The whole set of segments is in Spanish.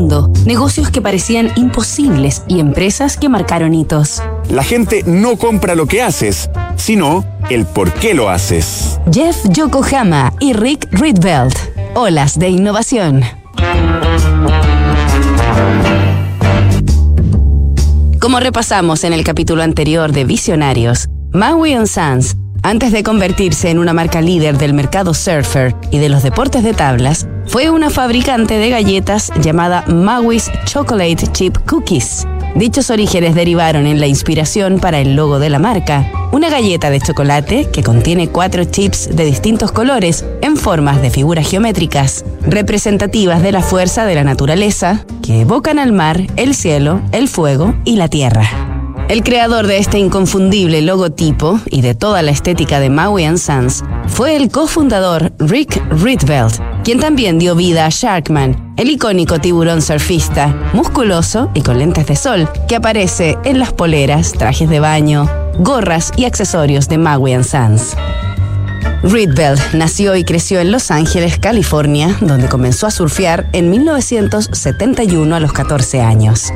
mundo, negocios que parecían imposibles y empresas que marcaron hitos. La gente no compra lo que haces, sino el por qué lo haces. Jeff Yokohama y Rick Rietveld. Olas de innovación. Como repasamos en el capítulo anterior de Visionarios, Maui Sons antes de convertirse en una marca líder del mercado surfer y de los deportes de tablas, fue una fabricante de galletas llamada Maui's Chocolate Chip Cookies. Dichos orígenes derivaron en la inspiración para el logo de la marca, una galleta de chocolate que contiene cuatro chips de distintos colores en formas de figuras geométricas, representativas de la fuerza de la naturaleza, que evocan al mar, el cielo, el fuego y la tierra. El creador de este inconfundible logotipo y de toda la estética de Maui Sons fue el cofundador Rick Rietveld, quien también dio vida a Sharkman, el icónico tiburón surfista, musculoso y con lentes de sol, que aparece en las poleras, trajes de baño, gorras y accesorios de Maui Sons. Rietveld nació y creció en Los Ángeles, California, donde comenzó a surfear en 1971 a los 14 años.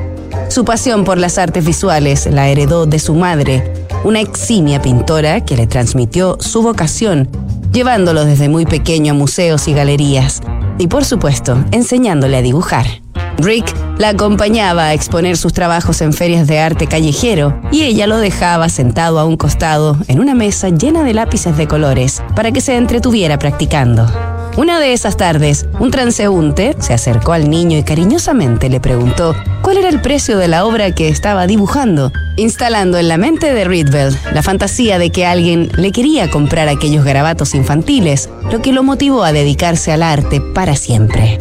Su pasión por las artes visuales la heredó de su madre, una eximia pintora que le transmitió su vocación, llevándolo desde muy pequeño a museos y galerías, y por supuesto, enseñándole a dibujar. Rick la acompañaba a exponer sus trabajos en ferias de arte callejero y ella lo dejaba sentado a un costado en una mesa llena de lápices de colores para que se entretuviera practicando. Una de esas tardes, un transeúnte se acercó al niño y cariñosamente le preguntó cuál era el precio de la obra que estaba dibujando, instalando en la mente de Rietveld la fantasía de que alguien le quería comprar aquellos garabatos infantiles, lo que lo motivó a dedicarse al arte para siempre.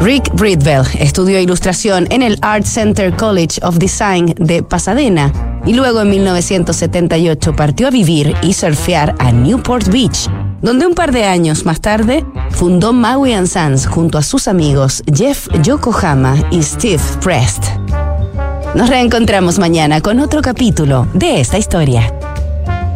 Rick Rietveld estudió ilustración en el Art Center College of Design de Pasadena y luego en 1978 partió a vivir y surfear a Newport Beach, donde un par de años más tarde fundó Maui Sons junto a sus amigos Jeff Yokohama y Steve Prest. Nos reencontramos mañana con otro capítulo de esta historia.